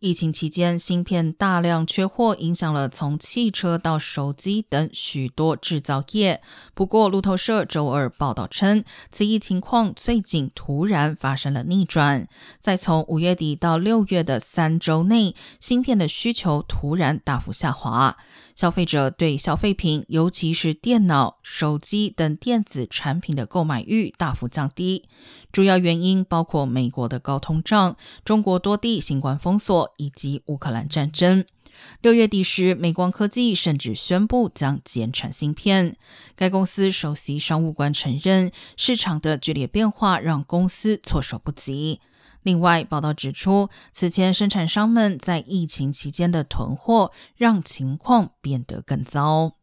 疫情期间，芯片大量缺货，影响了从汽车到手机等许多制造业。不过，路透社周二报道称，此一情况最近突然发生了逆转。在从五月底到六月的三周内，芯片的需求突然大幅下滑，消费者对消费品，尤其是电脑、手机等电子产品的购买欲大幅降低。主要原因包括美国的高通胀、中国多地新冠封锁。以及乌克兰战争。六月底时，美光科技甚至宣布将减产芯片。该公司首席商务官承认，市场的剧烈变化让公司措手不及。另外，报道指出，此前生产商们在疫情期间的囤货，让情况变得更糟。